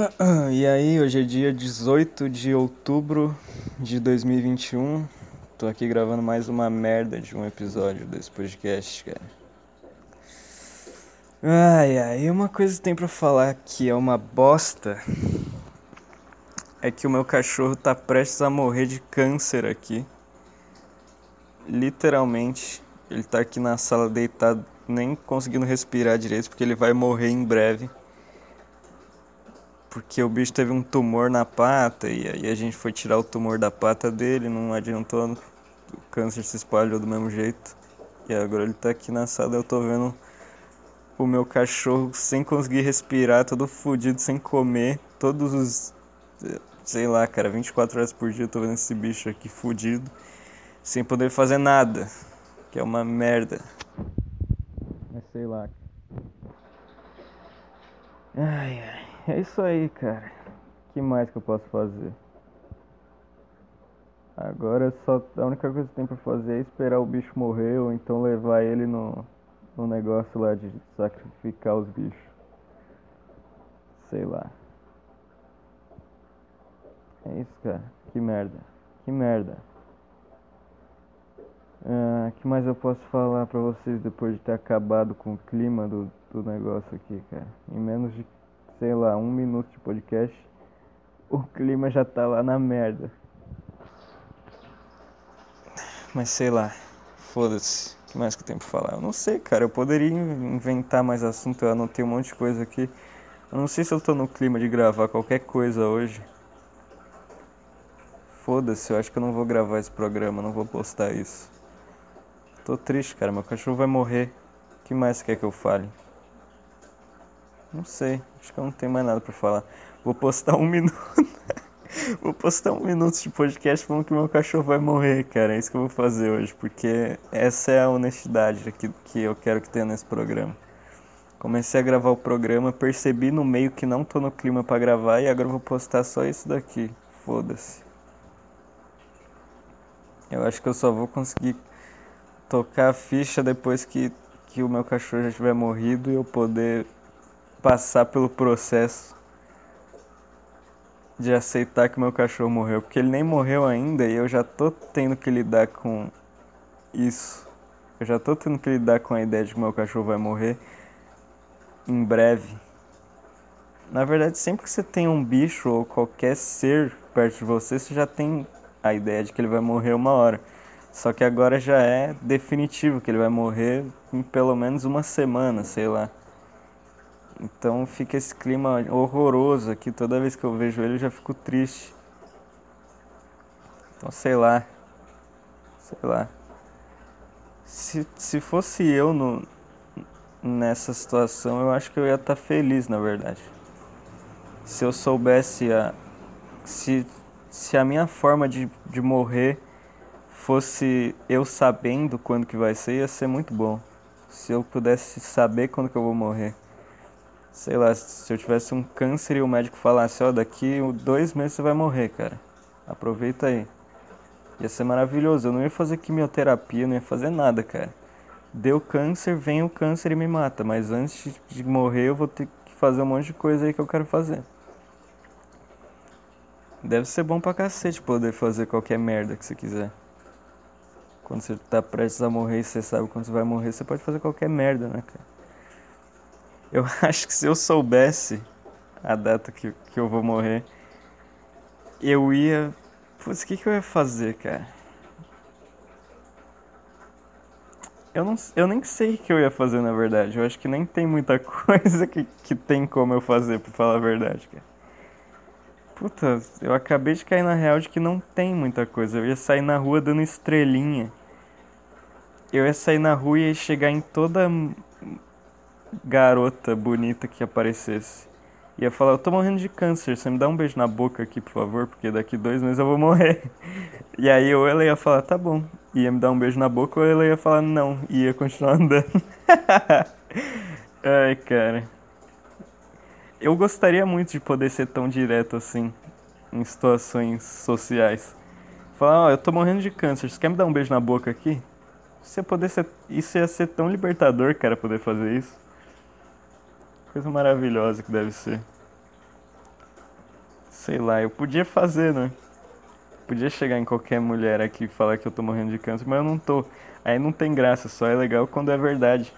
E aí, hoje é dia 18 de outubro de 2021. Tô aqui gravando mais uma merda de um episódio desse podcast, cara. Ai, ai, uma coisa que tem pra falar que é uma bosta é que o meu cachorro tá prestes a morrer de câncer aqui. Literalmente, ele tá aqui na sala deitado, nem conseguindo respirar direito, porque ele vai morrer em breve porque o bicho teve um tumor na pata e aí a gente foi tirar o tumor da pata dele, não adiantou, o câncer se espalhou do mesmo jeito. E agora ele tá aqui na sala, eu tô vendo o meu cachorro sem conseguir respirar, todo fudido, sem comer, todos os sei lá, cara, 24 horas por dia eu tô vendo esse bicho aqui fudido, sem poder fazer nada, que é uma merda. Mas sei lá. Ai ai. É isso aí, cara. Que mais que eu posso fazer? Agora só a única coisa que tem pra fazer é esperar o bicho morrer ou então levar ele no, no negócio lá de sacrificar os bichos. Sei lá. É isso, cara. Que merda. Que merda. Ah, que mais eu posso falar pra vocês depois de ter acabado com o clima do, do negócio aqui, cara? Em menos de sei lá, um minuto de podcast, o clima já tá lá na merda. Mas sei lá, foda-se. O que mais que eu tenho pra falar? Eu não sei, cara. Eu poderia inventar mais assunto. Eu anotei um monte de coisa aqui. Eu não sei se eu tô no clima de gravar qualquer coisa hoje. Foda-se, eu acho que eu não vou gravar esse programa, não vou postar isso. Tô triste, cara. Meu cachorro vai morrer. O que mais quer que eu fale? Não sei, acho que eu não tenho mais nada para falar. Vou postar um minuto. vou postar um minuto de podcast falando que meu cachorro vai morrer, cara. É isso que eu vou fazer hoje, porque essa é a honestidade que, que eu quero que tenha nesse programa. Comecei a gravar o programa, percebi no meio que não tô no clima para gravar e agora eu vou postar só isso daqui. Foda-se. Eu acho que eu só vou conseguir tocar a ficha depois que, que o meu cachorro já tiver morrido e eu poder passar pelo processo de aceitar que meu cachorro morreu, porque ele nem morreu ainda e eu já tô tendo que lidar com isso. Eu já tô tendo que lidar com a ideia de que meu cachorro vai morrer em breve. Na verdade, sempre que você tem um bicho ou qualquer ser perto de você, você já tem a ideia de que ele vai morrer uma hora. Só que agora já é definitivo que ele vai morrer em pelo menos uma semana, sei lá. Então fica esse clima horroroso aqui. Toda vez que eu vejo ele eu já fico triste. Então sei lá. Sei lá. Se, se fosse eu no, nessa situação, eu acho que eu ia estar tá feliz, na verdade. Se eu soubesse a. Se, se a minha forma de, de morrer fosse eu sabendo quando que vai ser, ia ser muito bom. Se eu pudesse saber quando que eu vou morrer sei lá, se eu tivesse um câncer e o médico falasse, ó, oh, daqui dois meses você vai morrer, cara. Aproveita aí. Ia ser maravilhoso. Eu não ia fazer quimioterapia, não ia fazer nada, cara. Deu câncer, vem o câncer e me mata. Mas antes de morrer, eu vou ter que fazer um monte de coisa aí que eu quero fazer. Deve ser bom pra cacete poder fazer qualquer merda que você quiser. Quando você tá prestes a morrer e você sabe quando você vai morrer, você pode fazer qualquer merda, né, cara? Eu acho que se eu soubesse a data que, que eu vou morrer, eu ia. Putz, o que, que eu ia fazer, cara? Eu, não, eu nem sei o que eu ia fazer, na verdade. Eu acho que nem tem muita coisa que, que tem como eu fazer, pra falar a verdade, cara. Puta, eu acabei de cair na real de que não tem muita coisa. Eu ia sair na rua dando estrelinha. Eu ia sair na rua e ia chegar em toda garota bonita que aparecesse. Ia falar, eu tô morrendo de câncer, você me dá um beijo na boca aqui, por favor, porque daqui dois meses eu vou morrer. E aí ou ela ia falar, tá bom, ia me dar um beijo na boca, ou ela ia falar não, e ia continuar andando. Ai, cara. Eu gostaria muito de poder ser tão direto assim, em situações sociais. Falar, ó, oh, eu tô morrendo de câncer, você quer me dar um beijo na boca aqui? Você poder ser... Isso ia ser tão libertador, cara, poder fazer isso. Coisa maravilhosa que deve ser. sei lá, eu podia fazer, né? Podia chegar em qualquer mulher aqui e falar que eu tô morrendo de câncer, mas eu não tô. Aí não tem graça, só é legal quando é verdade.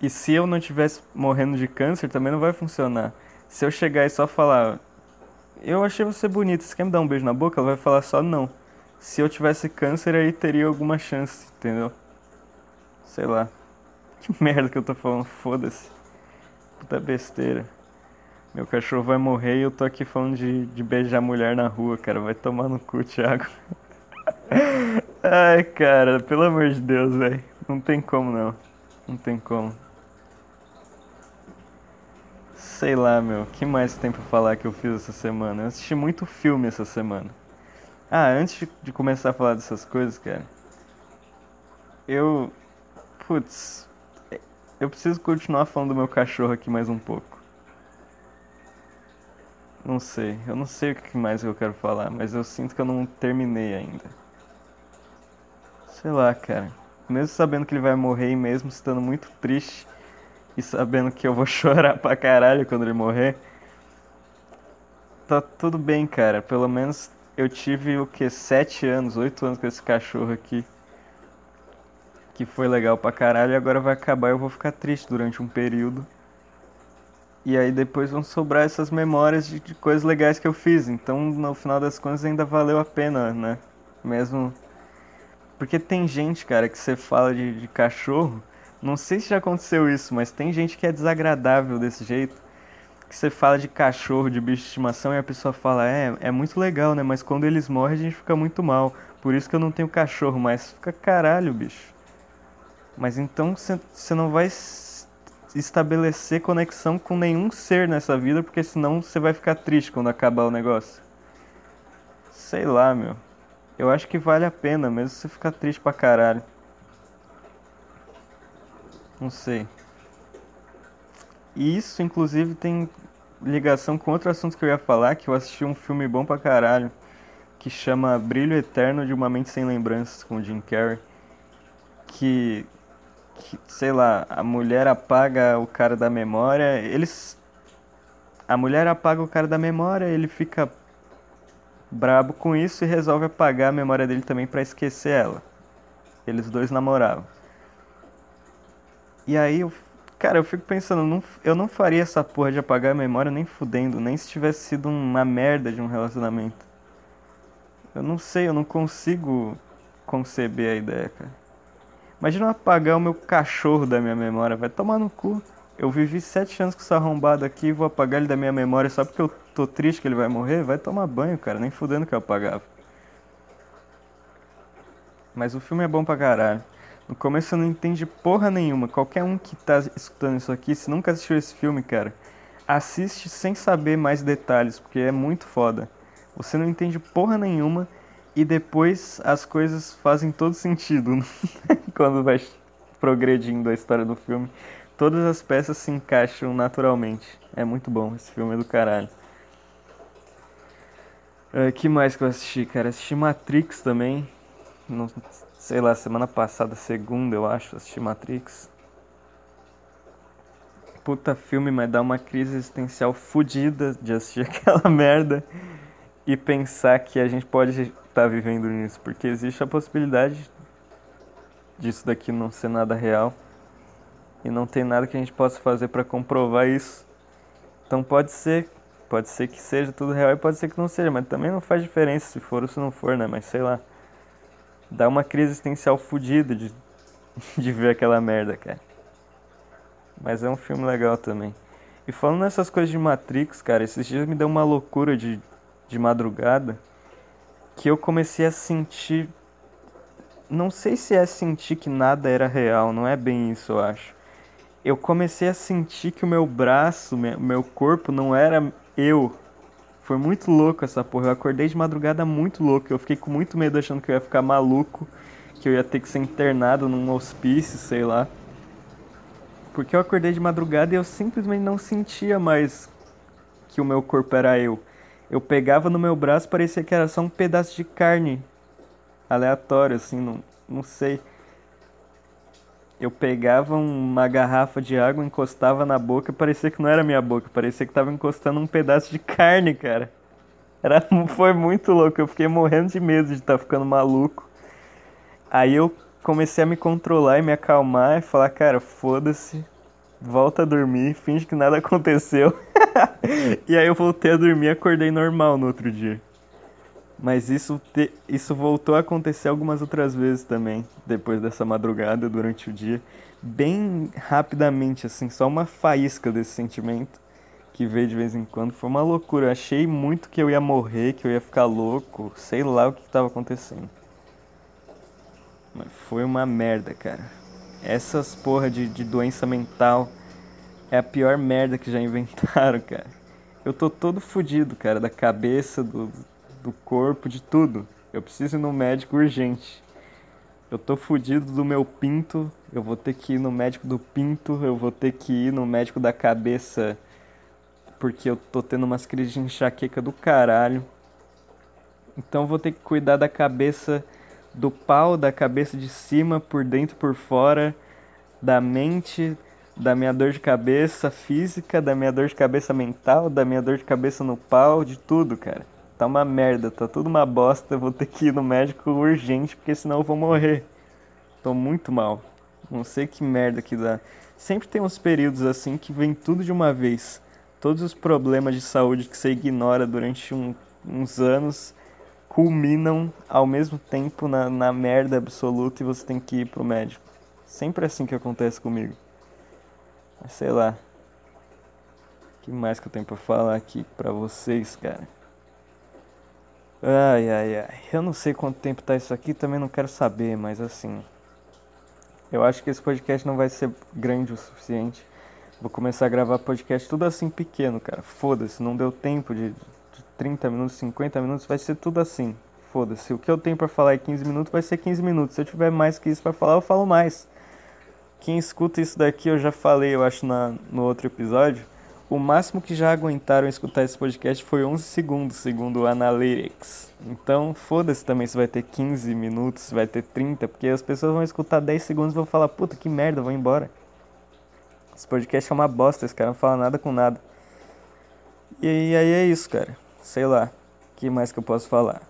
E se eu não tivesse morrendo de câncer, também não vai funcionar. Se eu chegar e só falar, eu achei você bonita, você quer me dar um beijo na boca? Ela vai falar só não. Se eu tivesse câncer, aí teria alguma chance, entendeu? Sei lá. Que merda que eu tô falando, foda-se. Puta besteira. Meu cachorro vai morrer e eu tô aqui falando de, de beijar mulher na rua, cara. Vai tomar no cu, Thiago. Ai, cara, pelo amor de Deus, velho. Não tem como não. Não tem como. Sei lá, meu. Que mais tem pra falar que eu fiz essa semana? Eu assisti muito filme essa semana. Ah, antes de começar a falar dessas coisas, cara. Eu. Putz. Eu preciso continuar falando do meu cachorro aqui mais um pouco. Não sei. Eu não sei o que mais eu quero falar, mas eu sinto que eu não terminei ainda. Sei lá, cara. Mesmo sabendo que ele vai morrer e mesmo estando muito triste e sabendo que eu vou chorar pra caralho quando ele morrer. Tá tudo bem, cara. Pelo menos eu tive o que? Sete anos, oito anos com esse cachorro aqui. Que foi legal pra caralho e agora vai acabar e eu vou ficar triste durante um período. E aí depois vão sobrar essas memórias de, de coisas legais que eu fiz. Então no final das contas ainda valeu a pena, né? Mesmo. Porque tem gente, cara, que você fala de, de cachorro não sei se já aconteceu isso, mas tem gente que é desagradável desse jeito. Que você fala de cachorro, de bicho de estimação, e a pessoa fala, é, é muito legal, né? Mas quando eles morrem a gente fica muito mal. Por isso que eu não tenho cachorro, mas fica caralho, bicho. Mas então você não vai estabelecer conexão com nenhum ser nessa vida, porque senão você vai ficar triste quando acabar o negócio. Sei lá, meu. Eu acho que vale a pena, mesmo você ficar triste pra caralho. Não sei. E isso, inclusive, tem ligação com outro assunto que eu ia falar, que eu assisti um filme bom pra caralho, que chama Brilho Eterno de uma Mente Sem Lembranças, com o Jim Carrey. Que, sei lá, a mulher apaga o cara da memória, eles... A mulher apaga o cara da memória, ele fica brabo com isso e resolve apagar a memória dele também para esquecer ela. Eles dois namoravam. E aí, eu, cara, eu fico pensando, não, eu não faria essa porra de apagar a memória nem fudendo, nem se tivesse sido uma merda de um relacionamento. Eu não sei, eu não consigo conceber a ideia, cara. Imagina apagar o meu cachorro da minha memória, vai tomar no cu. Eu vivi sete anos com esse arrombado aqui vou apagar ele da minha memória só porque eu tô triste que ele vai morrer? Vai tomar banho, cara, nem fudendo que eu apagava. Mas o filme é bom pra caralho. No começo você não entende porra nenhuma. Qualquer um que tá escutando isso aqui, se nunca assistiu esse filme, cara, assiste sem saber mais detalhes, porque é muito foda. Você não entende porra nenhuma e depois as coisas fazem todo sentido quando vai progredindo a história do filme. Todas as peças se encaixam naturalmente. É muito bom, esse filme é do caralho. Uh, que mais que eu assisti, cara? Assisti Matrix também. Não sei lá, semana passada, segunda, eu acho, assisti Matrix. Puta filme, mas dá uma crise existencial fodida de assistir aquela merda e pensar que a gente pode estar tá vivendo nisso, porque existe a possibilidade disso daqui não ser nada real e não tem nada que a gente possa fazer para comprovar isso. Então pode ser, pode ser que seja tudo real e pode ser que não seja, mas também não faz diferença se for ou se não for, né? Mas sei lá dá uma crise existencial fodida de, de ver aquela merda, cara. Mas é um filme legal também. E falando nessas coisas de Matrix, cara, esses dias me deu uma loucura de, de madrugada que eu comecei a sentir. Não sei se é sentir que nada era real, não é bem isso, eu acho. Eu comecei a sentir que o meu braço, o meu corpo não era eu, foi muito louco essa porra. Eu acordei de madrugada muito louco. Eu fiquei com muito medo achando que eu ia ficar maluco, que eu ia ter que ser internado num hospício, sei lá. Porque eu acordei de madrugada e eu simplesmente não sentia mais que o meu corpo era eu. Eu pegava no meu braço, parecia que era só um pedaço de carne aleatório, assim, não, não sei. eu pegava uma garrafa de água, encostava na boca, parecia que não era minha boca, parecia que tava encostando um pedaço de carne, cara. Era, foi muito louco, eu fiquei morrendo de medo de estar tá ficando maluco. Aí eu comecei a me controlar e me acalmar e falar, cara, foda-se, volta a dormir, finge que nada aconteceu. e aí eu voltei a dormir e acordei normal no outro dia. Mas isso, te, isso voltou a acontecer algumas outras vezes também, depois dessa madrugada, durante o dia. Bem rapidamente, assim, só uma faísca desse sentimento que veio de vez em quando. Foi uma loucura. Eu achei muito que eu ia morrer, que eu ia ficar louco, sei lá o que estava acontecendo. Mas foi uma merda, cara. Essas porra de, de doença mental é a pior merda que já inventaram, cara. Eu tô todo fudido, cara, da cabeça, do, do corpo, de tudo. Eu preciso ir no médico urgente. Eu tô fudido do meu pinto, eu vou ter que ir no médico do pinto, eu vou ter que ir no médico da cabeça porque eu tô tendo umas crises de enxaqueca do caralho. Então vou ter que cuidar da cabeça do pau, da cabeça de cima, por dentro, por fora, da mente, da minha dor de cabeça física, da minha dor de cabeça mental, da minha dor de cabeça no pau, de tudo, cara tá uma merda, tá tudo uma bosta, vou ter que ir no médico urgente, porque senão eu vou morrer. Tô muito mal. Não sei que merda que dá. Sempre tem uns períodos assim que vem tudo de uma vez. Todos os problemas de saúde que você ignora durante um, uns anos culminam ao mesmo tempo na, na merda absoluta e você tem que ir pro médico. Sempre assim que acontece comigo. Sei lá. O que mais que eu tenho pra falar aqui pra vocês, cara? Ai, ai, ai. Eu não sei quanto tempo tá isso aqui, também não quero saber, mas assim. Eu acho que esse podcast não vai ser grande o suficiente. Vou começar a gravar podcast tudo assim pequeno, cara. Foda-se, não deu tempo de, de 30 minutos, 50 minutos, vai ser tudo assim. Foda-se. O que eu tenho para falar em 15 minutos vai ser 15 minutos. Se eu tiver mais que isso para falar, eu falo mais. Quem escuta isso daqui, eu já falei, eu acho, na, no outro episódio o máximo que já aguentaram escutar esse podcast foi 11 segundos, segundo o Analytics. Então, foda-se também se vai ter 15 minutos, se vai ter 30, porque as pessoas vão escutar 10 segundos e vão falar, puta que merda, vou embora. Esse podcast é uma bosta, esse cara não fala nada com nada. E aí é isso, cara. Sei lá. O que mais que eu posso falar?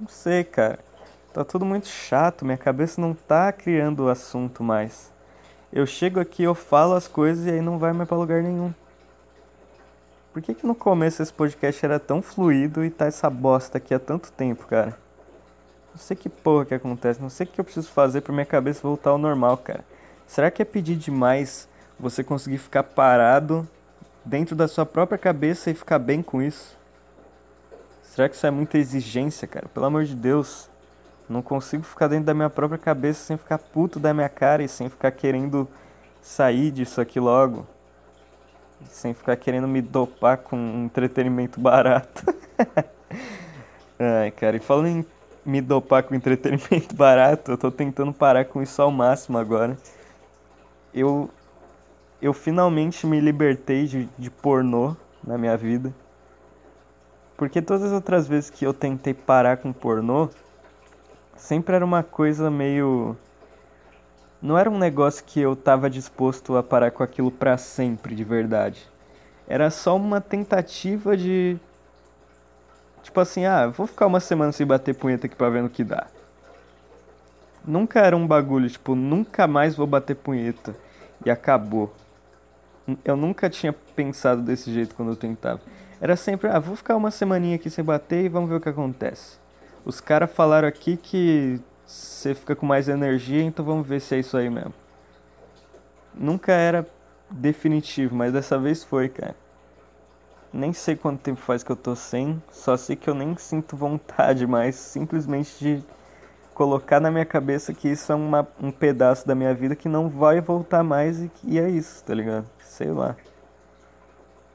Não sei, cara. Tá tudo muito chato, minha cabeça não tá criando o assunto mais. Eu chego aqui, eu falo as coisas e aí não vai mais pra lugar nenhum. Por que que no começo esse podcast era tão fluido e tá essa bosta aqui há tanto tempo, cara? Não sei que porra que acontece, não sei o que eu preciso fazer pra minha cabeça voltar ao normal, cara. Será que é pedir demais você conseguir ficar parado dentro da sua própria cabeça e ficar bem com isso? Será que isso é muita exigência, cara? Pelo amor de Deus. Não consigo ficar dentro da minha própria cabeça sem ficar puto da minha cara e sem ficar querendo sair disso aqui logo. Sem ficar querendo me dopar com um entretenimento barato. Ai, cara, e falando em me dopar com entretenimento barato, eu tô tentando parar com isso ao máximo agora. Eu eu finalmente me libertei de, de pornô na minha vida. Porque todas as outras vezes que eu tentei parar com pornô, sempre era uma coisa meio. Não era um negócio que eu tava disposto a parar com aquilo para sempre, de verdade. Era só uma tentativa de. Tipo assim, ah, vou ficar uma semana sem bater punheta aqui pra ver no que dá. Nunca era um bagulho, tipo, nunca mais vou bater punheta. E acabou. Eu nunca tinha pensado desse jeito quando eu tentava. Era sempre, ah, vou ficar uma semaninha aqui sem bater e vamos ver o que acontece. Os caras falaram aqui que você fica com mais energia, então vamos ver se é isso aí mesmo. Nunca era definitivo, mas dessa vez foi, cara. Nem sei quanto tempo faz que eu tô sem, só sei que eu nem sinto vontade mais, simplesmente de colocar na minha cabeça que isso é uma, um pedaço da minha vida que não vai voltar mais e, e é isso, tá ligado? Sei lá.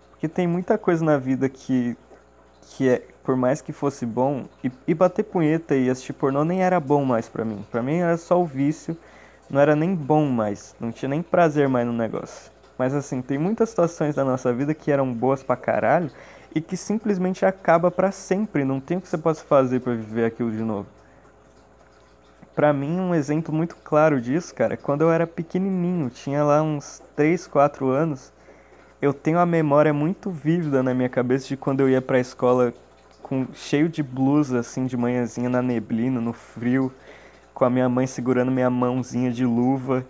Porque tem muita coisa na vida que, que é, por mais que fosse bom, e, e bater punheta e assistir pornô nem era bom mais para mim. Para mim era só o vício, não era nem bom mais, não tinha nem prazer mais no negócio. Mas assim, tem muitas situações da nossa vida que eram boas pra caralho e que simplesmente acaba para sempre, não tem o que você possa fazer para viver aquilo de novo. pra mim, um exemplo muito claro disso, cara, quando eu era pequenininho, tinha lá uns 3, 4 anos, eu tenho a memória muito vívida na minha cabeça de quando eu ia pra escola com cheio de blusa, assim, de manhãzinha na neblina, no frio, com a minha mãe segurando minha mãozinha de luva,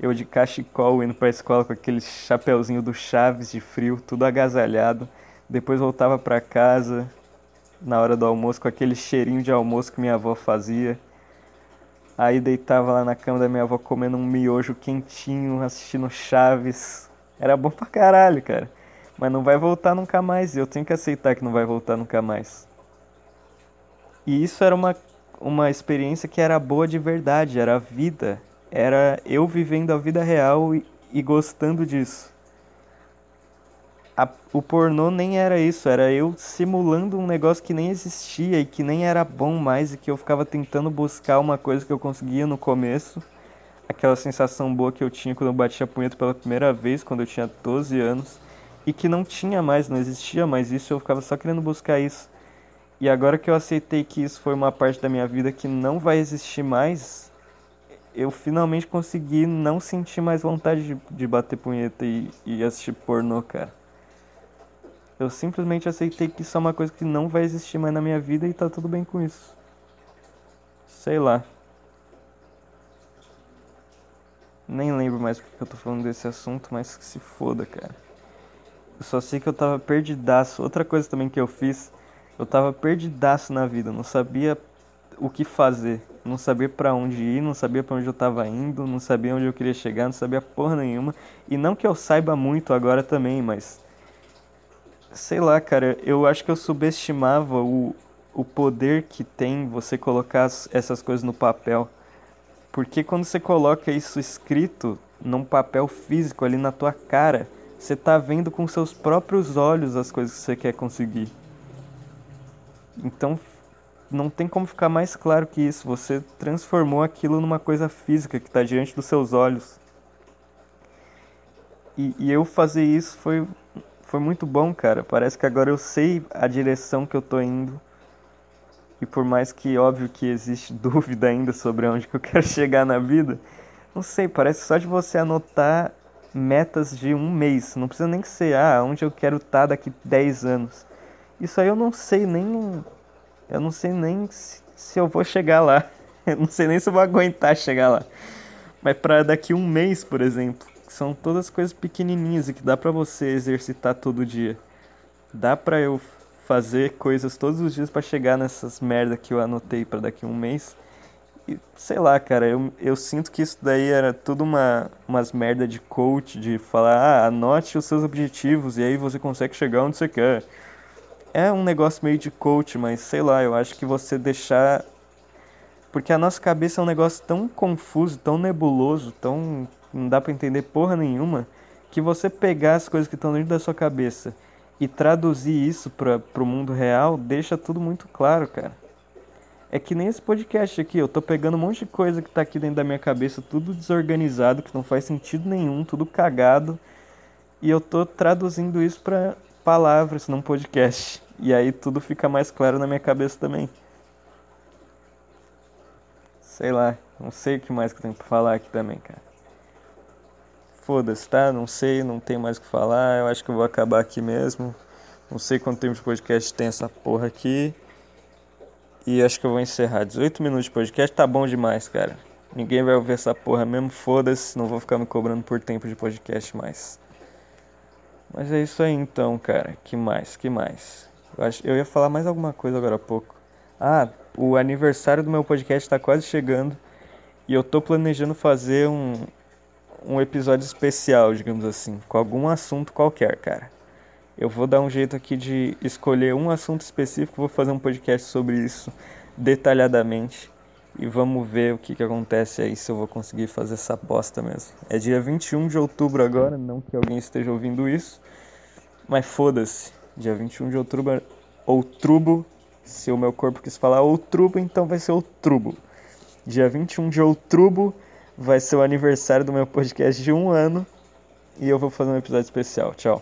eu de cachecol indo pra escola com aquele chapeuzinho do Chaves de frio, tudo agasalhado. Depois voltava para casa na hora do almoço com aquele cheirinho de almoço que minha avó fazia. Aí deitava lá na cama da minha avó comendo um miojo quentinho, assistindo Chaves. Era bom pra caralho, cara. Mas não vai voltar nunca mais. Eu tenho que aceitar que não vai voltar nunca mais. E isso era uma, uma experiência que era boa de verdade, era a vida. Era eu vivendo a vida real e, e gostando disso a, o pornô nem era isso, era eu simulando um negócio que nem existia e que nem era bom mais e que eu ficava tentando buscar uma coisa que eu conseguia no começo. Aquela sensação boa que eu tinha quando eu bati a punheta pela primeira vez, quando eu tinha 12 anos, e que não tinha mais, não existia mais isso, eu ficava só querendo buscar isso. E agora que eu aceitei que isso foi uma parte da minha vida que não vai existir mais, eu finalmente consegui não sentir mais vontade de, de bater punheta e, e assistir pornô, cara. Eu simplesmente aceitei que isso é uma coisa que não vai existir mais na minha vida e tá tudo bem com isso. Sei lá. Nem lembro mais porque eu tô falando desse assunto, mas que se foda, cara. Eu só sei que eu tava perdidaço. Outra coisa também que eu fiz, eu tava perdidaço na vida, não sabia o que fazer, não sabia para onde ir, não sabia para onde eu tava indo, não sabia onde eu queria chegar, não sabia porra nenhuma. E não que eu saiba muito agora também, mas sei lá, cara, eu acho que eu subestimava o, o poder que tem você colocar essas coisas no papel. Porque quando você coloca isso escrito num papel físico ali na tua cara, você tá vendo com seus próprios olhos as coisas que você quer conseguir. Então não tem como ficar mais claro que isso. Você transformou aquilo numa coisa física que está diante dos seus olhos. E, e eu fazer isso foi foi muito bom, cara. Parece que agora eu sei a direção que eu tô indo. E por mais que óbvio que existe dúvida ainda sobre onde que eu quero chegar na vida, não sei, parece só de você anotar metas de um mês. Não precisa nem ser, ah, onde eu quero estar tá daqui 10 anos. Isso aí eu não sei nem. Eu não sei nem se, se eu vou chegar lá. Eu não sei nem se eu vou aguentar chegar lá. Mas para daqui um mês, por exemplo são todas coisas pequenininhas e que dá para você exercitar todo dia. Dá para eu fazer coisas todos os dias para chegar nessas merda que eu anotei para daqui um mês. Sei lá, cara, eu, eu sinto que isso daí era tudo uma, umas merda de coach, de falar, ah, anote os seus objetivos e aí você consegue chegar onde você quer. É um negócio meio de coach, mas sei lá, eu acho que você deixar. Porque a nossa cabeça é um negócio tão confuso, tão nebuloso, tão não dá para entender porra nenhuma, que você pegar as coisas que estão dentro da sua cabeça e traduzir isso para o mundo real, deixa tudo muito claro, cara. É que nem esse podcast aqui, eu tô pegando um monte de coisa que tá aqui dentro da minha cabeça, tudo desorganizado, que não faz sentido nenhum, tudo cagado, e eu tô traduzindo isso para palavras num podcast. E aí tudo fica mais claro na minha cabeça também. Sei lá, não sei o que mais que eu tenho pra falar aqui também, cara foda-se, tá? Não sei, não tenho mais o que falar. Eu acho que eu vou acabar aqui mesmo. Não sei quanto tempo de podcast tem essa porra aqui. E acho que eu vou encerrar. 18 minutos de podcast tá bom demais, cara. Ninguém vai ouvir essa porra mesmo, foda-se. Não vou ficar me cobrando por tempo de podcast mais. Mas é isso aí então, cara. Que mais? Que mais? Eu, acho, eu ia falar mais alguma coisa agora há pouco. Ah, o aniversário do meu podcast tá quase chegando. E eu tô planejando fazer um, um episódio especial, digamos assim, com algum assunto qualquer, cara. Eu vou dar um jeito aqui de escolher um assunto específico, vou fazer um podcast sobre isso detalhadamente e vamos ver o que, que acontece aí, se eu vou conseguir fazer essa bosta mesmo. É dia 21 de outubro agora, não que alguém esteja ouvindo isso, mas foda-se. Dia 21 de outubro, outubro, se o meu corpo quis falar outubro, então vai ser outubro. Dia 21 de outubro vai ser o aniversário do meu podcast de um ano e eu vou fazer um episódio especial. Tchau.